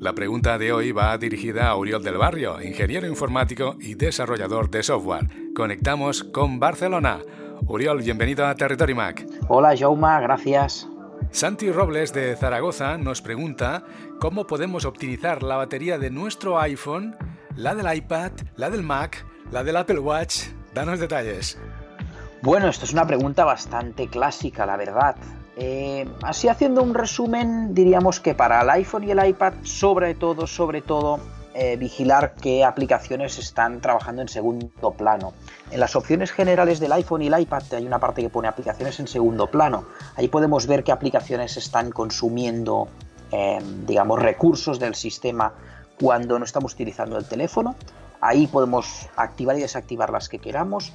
La pregunta de hoy va dirigida a Uriol del Barrio, ingeniero informático y desarrollador de software. Conectamos con Barcelona. Uriol, bienvenido a Territory Mac. Hola, Jauma, gracias. Santi Robles de Zaragoza nos pregunta cómo podemos optimizar la batería de nuestro iPhone, la del iPad, la del Mac, la del Apple Watch. Danos detalles. Bueno, esto es una pregunta bastante clásica, la verdad. Eh, así haciendo un resumen, diríamos que para el iPhone y el iPad, sobre todo, sobre todo, eh, vigilar qué aplicaciones están trabajando en segundo plano. En las opciones generales del iPhone y el iPad hay una parte que pone aplicaciones en segundo plano. Ahí podemos ver qué aplicaciones están consumiendo, eh, digamos, recursos del sistema cuando no estamos utilizando el teléfono. Ahí podemos activar y desactivar las que queramos.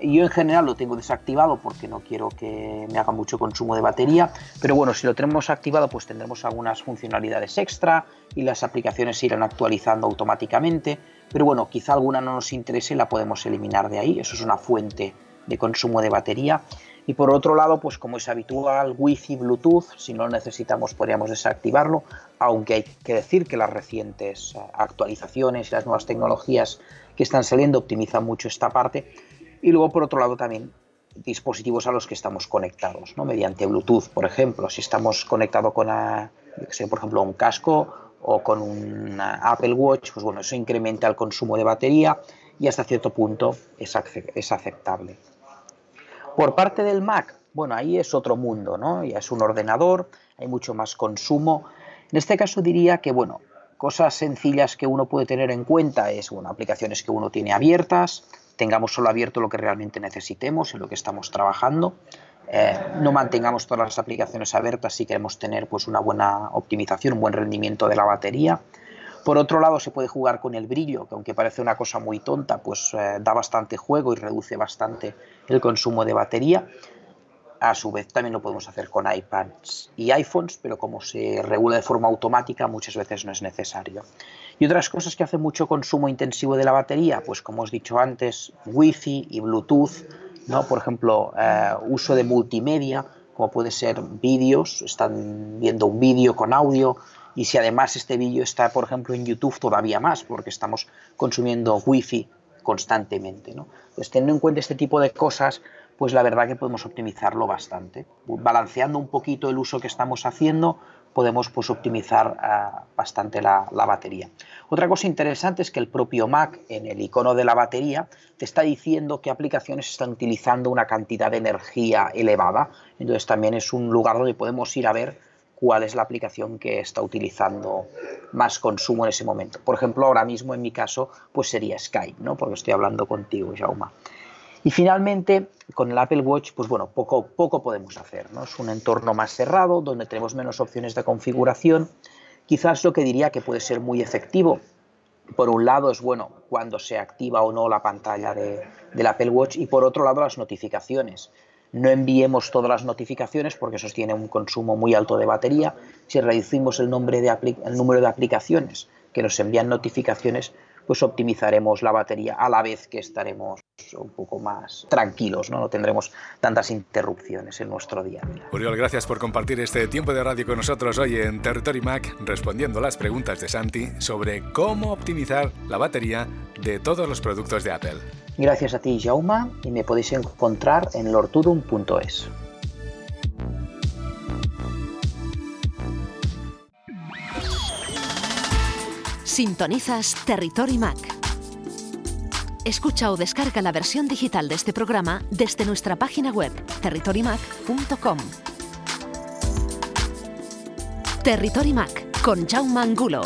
Yo en general lo tengo desactivado porque no quiero que me haga mucho consumo de batería, pero bueno, si lo tenemos activado pues tendremos algunas funcionalidades extra y las aplicaciones se irán actualizando automáticamente, pero bueno, quizá alguna no nos interese y la podemos eliminar de ahí, eso es una fuente de consumo de batería. Y por otro lado, pues como es habitual, Wi-Fi, Bluetooth, si no lo necesitamos podríamos desactivarlo, aunque hay que decir que las recientes actualizaciones y las nuevas tecnologías que están saliendo optimizan mucho esta parte y luego, por otro lado, también dispositivos a los que estamos conectados, ¿no? mediante Bluetooth, por ejemplo. Si estamos conectados con, a, por ejemplo, un casco o con un Apple Watch, pues bueno, eso incrementa el consumo de batería y hasta cierto punto es, es aceptable. Por parte del Mac, bueno, ahí es otro mundo, ¿no? Ya es un ordenador, hay mucho más consumo. En este caso diría que, bueno, cosas sencillas que uno puede tener en cuenta es, bueno, aplicaciones que uno tiene abiertas, tengamos solo abierto lo que realmente necesitemos, en lo que estamos trabajando. Eh, no mantengamos todas las aplicaciones abiertas si queremos tener pues, una buena optimización, un buen rendimiento de la batería. Por otro lado, se puede jugar con el brillo, que aunque parece una cosa muy tonta, pues eh, da bastante juego y reduce bastante el consumo de batería. A su vez, también lo podemos hacer con iPads y iPhones, pero como se regula de forma automática, muchas veces no es necesario. Y otras cosas que hacen mucho consumo intensivo de la batería, pues como os he dicho antes, Wi-Fi y Bluetooth, ¿no? por ejemplo, eh, uso de multimedia, como puede ser vídeos, están viendo un vídeo con audio, y si además este vídeo está, por ejemplo, en YouTube, todavía más, porque estamos consumiendo Wi-Fi constantemente. ¿no? Entonces, teniendo en cuenta este tipo de cosas, pues la verdad que podemos optimizarlo bastante. Balanceando un poquito el uso que estamos haciendo, podemos pues, optimizar ah, bastante la, batería. Otra cosa interesante es que el propio Mac, en el icono de la batería, te está diciendo qué aplicaciones están utilizando una cantidad de energía elevada. Entonces también es un lugar donde podemos ir a ver cuál es la aplicación que está utilizando más consumo en ese momento. Por ejemplo, ahora mismo en mi caso, pues sería Skype, ¿no? Porque estoy hablando contigo, Jauma. Y finalmente, con el Apple Watch, pues bueno, poco, poco podemos hacer. ¿no? Es un entorno más cerrado, donde tenemos menos opciones de configuración. Quizás lo que diría que puede ser muy efectivo, por un lado es bueno cuando se activa o no la pantalla de, del Apple Watch y por otro lado las notificaciones. No enviemos todas las notificaciones porque eso tiene un consumo muy alto de batería. Si reducimos el, nombre de el número de aplicaciones que nos envían notificaciones, pues optimizaremos la batería a la vez que estaremos un poco más tranquilos, ¿no? no tendremos tantas interrupciones en nuestro día a día. Uriol, gracias por compartir este tiempo de radio con nosotros hoy en Territory Mac, respondiendo las preguntas de Santi sobre cómo optimizar la batería de todos los productos de Apple. Gracias a ti, Jauma, y me podéis encontrar en lortudum.es. Sintonizas Territory Mac. Escucha o descarga la versión digital de este programa desde nuestra página web territorymac.com. Territory Mac con Jaume Angulo